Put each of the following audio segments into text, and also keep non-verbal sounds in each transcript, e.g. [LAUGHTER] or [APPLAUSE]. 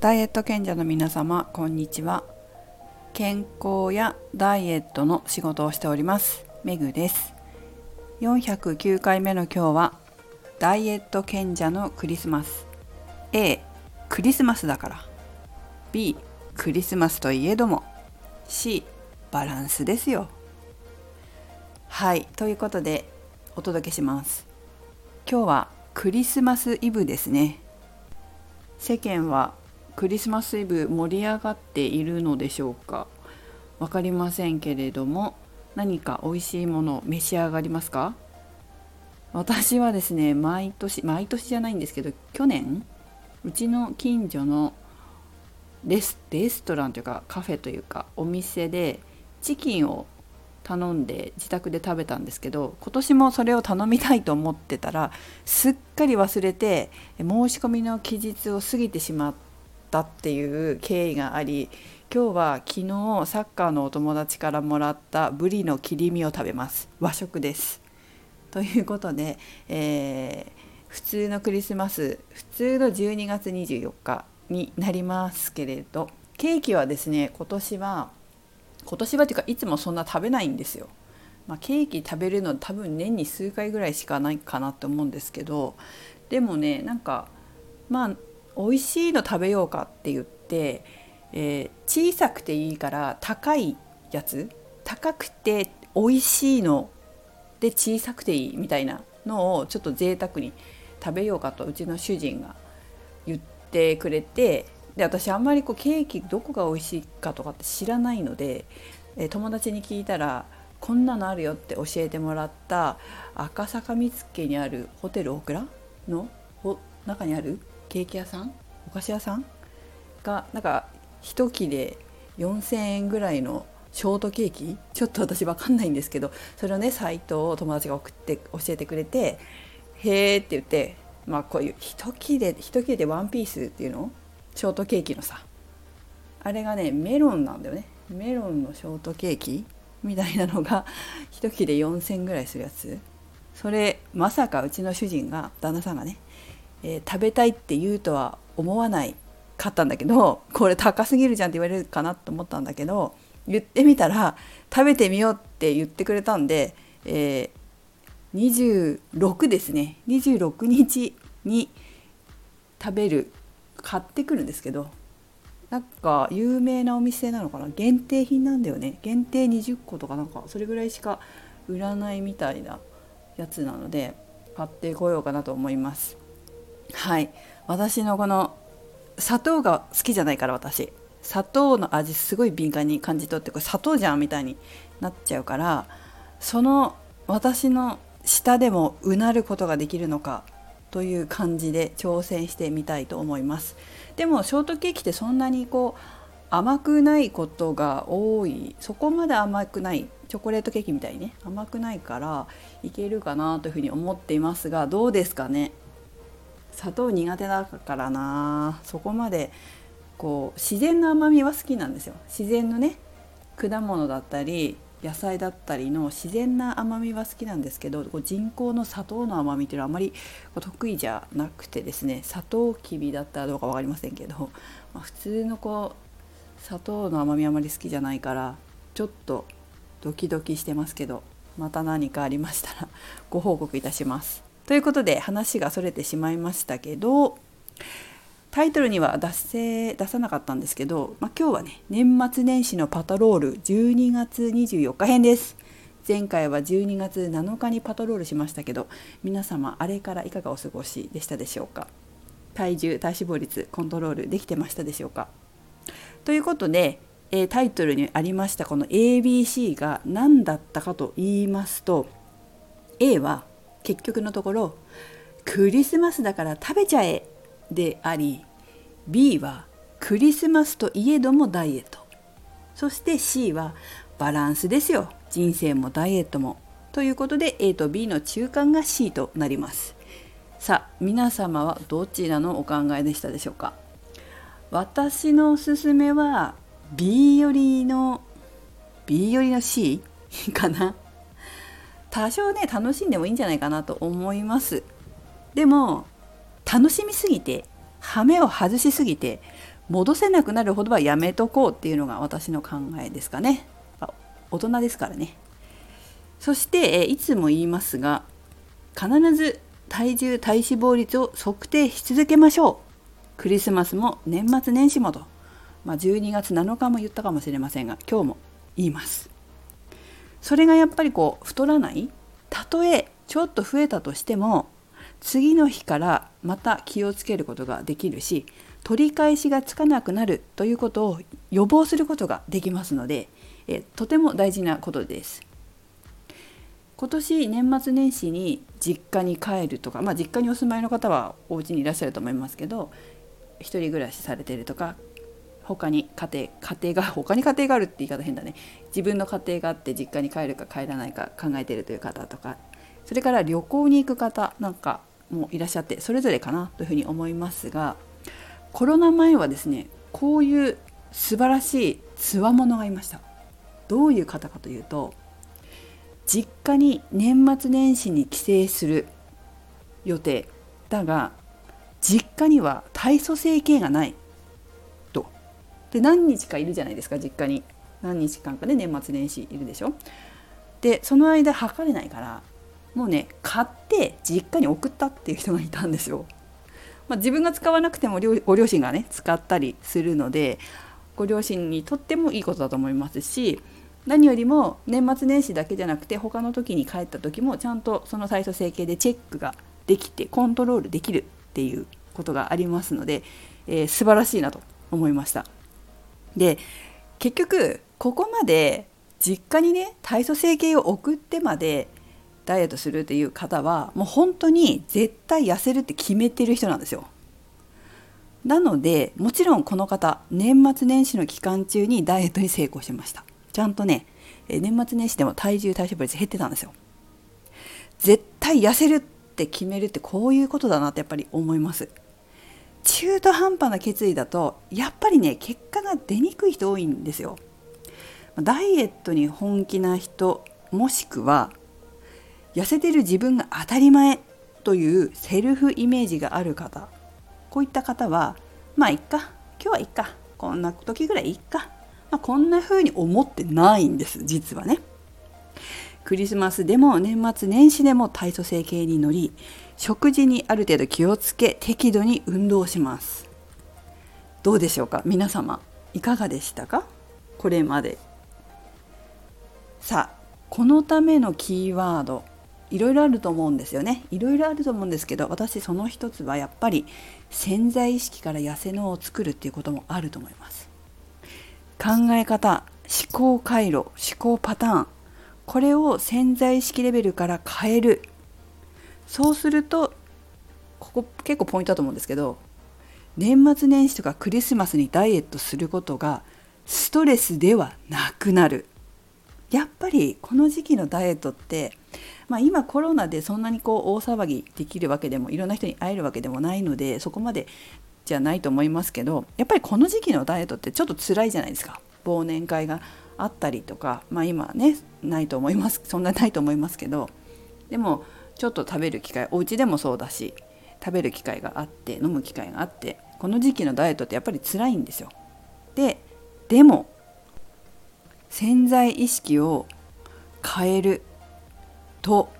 ダイエット賢者の皆様こんにちは。健康やダイエットの仕事をしておりますメグです。409回目の今日はダイエット賢者のクリスマス。A クリスマスだから。B クリスマスといえども。C バランスですよ。はいということでお届けします。今日はクリスマスイブですね。世間はクリスマスイブ盛り上がっているのでしょうか？分かりませんけれども何か美味しいもの召し上がりますか？私はですね毎年毎年じゃないんですけど去年うちの近所のレスレストランというかカフェというかお店でチキンを頼んで自宅で食べたんですけど今年もそれを頼みたいと思ってたらすっかり忘れて申し込みの期日を過ぎてしまったっていう経緯があり今日は昨日サッカーのお友達からもらったブリの切り身を食べます和食です。ということで、えー、普通のクリスマス普通の12月24日になりますけれどケーキはですね今年は今年はというかいつもそんな食べないんですよ。まあ、ケーキ食べるの多分年に数回ぐらいしかないかなと思うんですけどでもねなんかまあ美味しいの食べようかって言って、えー、小さくていいから高いやつ高くて美味しいので小さくていいみたいなのをちょっと贅沢に食べようかとうちの主人が言ってくれてで私あんまりこうケーキどこが美味しいかとかって知らないので、え友達に聞いたらこんなのあるよって教えてもらった赤坂見附にあるホテルオクラの中にあるケーキ屋さん？お菓子屋さん？がなんか1切れ4,000円ぐらいのショートケーキ？ちょっと私分かんないんですけどそれをねサイトを友達が送って教えてくれて「へえ」って言ってまあこういう1切れ1切れでワンピースっていうの？ショートケーキのさ。あれがねメロンなんだよね。メロンのショートケーキ？みたいなのが1切れ4,000ぐらいするやつ。それまさかうちの主人が旦那さんがね、えー、食べたいって言うとは思わないかったんだけど [LAUGHS] これ高すぎるじゃんって言われるかなと思ったんだけど言ってみたら食べてみようって言ってくれたんで、えー、26ですね。26日に食べる買ってくるんですけどなんか有名なお店なのかな？限定品なんだよね。限定20個とかなんかそれぐらいしか売らないみたいなやつなので買ってこようかなと思います。はい。私のこの砂糖が好きじゃないから私。砂糖の味すごい敏感に感じ取ってこれ砂糖じゃんみたいになっちゃうからその私の舌でもうなることができるのかという感じで挑戦してみたいと思います。でもショートケーキってそんなにこう甘くないことが多い。そこまで甘くない。チョコレートケーキみたいにね。甘くないからいけるかなというふうに思っていますがどうですかね？砂糖苦手だからなそこまでこう自然の甘みは好きなんですよ自然のね果物だったり野菜だったりの自然な甘みは好きなんですけど人工の砂糖の甘みっていうのはあまり得意じゃなくてですね砂糖きびだったらどうか分かりませんけど、まあ、普通のこう砂糖の甘みあまり好きじゃないからちょっとドキドキしてますけどまた何かありましたらご報告いたします。ということで話がそれてしまいましたけどタイトルには出せ出さなかったんですけど、まあ、今日はね年末年始のパトロール12月24日編です。前回は12月7日にパトロールしましたけど皆様あれからいかがお過ごしでしたでしょうか？体重体脂肪率コントロールできてましたでしょうか？ということで、えタイトルにありましたこの ABC が何だったかと言いますと A は結局のところクリスマスだから食べちゃえであり B はクリスマスといえどもダイエット。そして C はバランスですよ。人生もダイエットも。ということで A と B の中間が C となります。さあ皆様はどちらのお考えでしたでしょうか？私のおすすめは B よりの B よりの C かな？多少ね楽しんでもいいんじゃないかなと思います。でも楽しみすぎて羽目を外しすぎて戻せなくなるほどはやめとこうっていうのが私の考えですかね。大人ですからね。そしていつも言いますが必ず体重体脂肪率を測定し続けましょう。クリスマスも年末年始もと、まあ、12月7日も言ったかもしれませんが今日も言います。それがやっぱりこう太らないたとえちょっと増えたとしても次の日からまた気をつけることができるし取り返しがつかなくなるということを予防することができますのでえとても大事なことです。今年年末年始に実家に帰るとか、まあ、実家にお住まいの方はお家にいらっしゃると思いますけど一人暮らしされてるとか他に家庭家庭が [LAUGHS] 他に家庭があるって言い方変だね。自分の家庭があって実家に帰るか帰らないか考えてるという方とかそれから旅行に行く方なんかもいらっしゃってそれぞれかなというふうに思いますがコロナ前はですねこういう素晴らしいつわものがいました。どういう方かというと実家に年末年始に帰省する予定だが実家には体組成計がない。で何日かいるじゃないですか実家に何日間かで、年末年始いるでしょ？でその間測れないからもうね買って実家に送ったっていう人がいたんですよ。まあ、自分が使わなくてもご両親がね使ったりするのでご両親にとってもいいことだと思いますし何よりも年末年始だけじゃなくて他の時に帰った時もちゃんとその最初整形でチェックができてコントロールできるっていうことがありますので、えー、素晴らしいなと思いました。で結局ここまで実家にね体組成計を送ってまでダイエットするっていう方はもう本当に絶対痩せるって決めてる人なんですよ。なのでもちろんこの方年末年始の期間中にダイエットに成功しました。ちゃんとね年末年始でも体重体脂肪率減ってたんですよ絶対痩せるって決めるってこういうことだなってやっぱり思います中途半端な決意だとやっぱりね結果が出にくい人多いんですよダイエットに本気な人もしくは痩せてる自分が当たり前というセルフイメージがある方こういった方はまあいっか今日はいっかこんな時ぐらいいっかまあ、こんな風に思ってないんです実はね。クリスマスでも年末年始でも体組成計に乗り食事にある程度気をつけ適度に運動します。どうでしょうか？皆様いかがでしたか？これまで。さあこのためのキーワードいろいろあると思うんですよね。いろいろあると思うんですけど私その一つはやっぱり潜在意識から痩せ脳を作るっていうこともあると思います。考え方思考回路思考パターンこれを潜在意識レベルから変える。そうするとここ結構ポイントだと思うんですけど年末年始とかクリスマスにダイエットすることがストレスではなくなる。やっぱりこの時期のダイエットって、まあ、今コロナでそんなにこう大騒ぎできるわけでもいろんな人に会えるわけでもないのでそこまでじゃないと思いますけどやっぱりこの時期のダイエットってちょっと辛いじゃないですか。忘年会があったりとかまあ今ねないと思います [LAUGHS] そんなないと思いますけどでもちょっと食べる機会お家でもそうだし食べる機会があって飲む機会があってこの時期のダイエットってやっぱり辛いんですよ。ででも潜在意識を変えると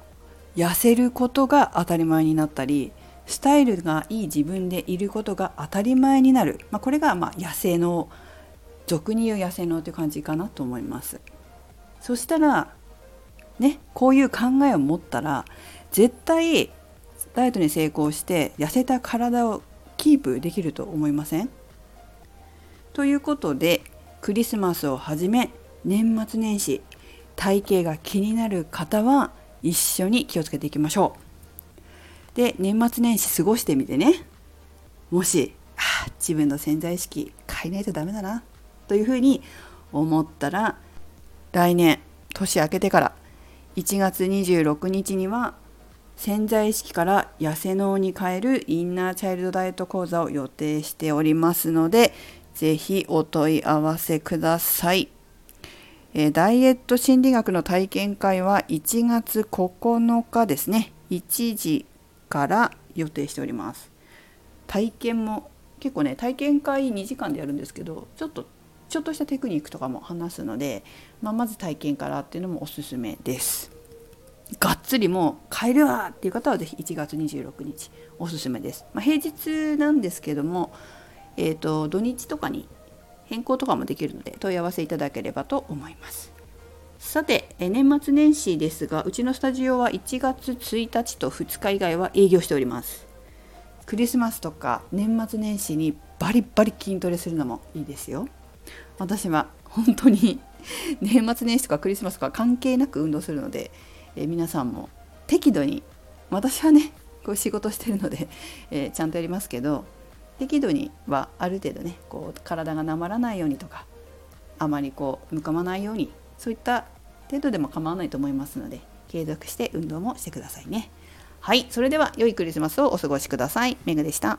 痩せることが当たり前になったりスタイルがいい自分でいることが当たり前になる、まあ、これがまあ野生の俗に言う野生のという感じかなと思います。そしたらねこういう考えを持ったら絶対ダイエットに成功して痩せた体をキープできると思いません？ということでクリスマスをはじめ年末年始体型が気になる方は一緒に気をつけていきましょう。で年末年始過ごしてみてね。もしあ自分の潜在意識変えないとダメだな。というふうに思ったら来年年明けてから1月26日には潜在意識から痩せ脳に変えるインナーチャイルドダイエット講座を予定しておりますので是非お問い合わせください。えダイエット心理学の体験会は1月9日ですね1時から予定しております体験も結構ね体験会2時間でやるんですけどちょっとちょっとしたテクニックとかも話すので、まあ、まず体験からっていうのもおすすめです。がっつりもう買えるわっていう方は是非1月26日おすすめです。まあ、平日なんですけども、えーと、土日とかに変更とかもできるので問い合わせいただければと思います。さて年末年始ですがうちのスタジオは1月1日と2日以外は営業しております。クリスマスとか年末年始にバリバリ筋トレするのもいいですよ。私は本当に [LAUGHS] 年末年始とかクリスマスとか関係なく運動するので、えー、皆さんも適度に私はねこう仕事してるので、[LAUGHS] えー、ちゃんとやりますけど適度にはある程度ねこう体がなまらないようにとかあまりこうむかまないようにそういった程度でも構わないと思いますので継続して運動もしてくださいね。はい、それでは良いクリスマスをお過ごしください。メグでした。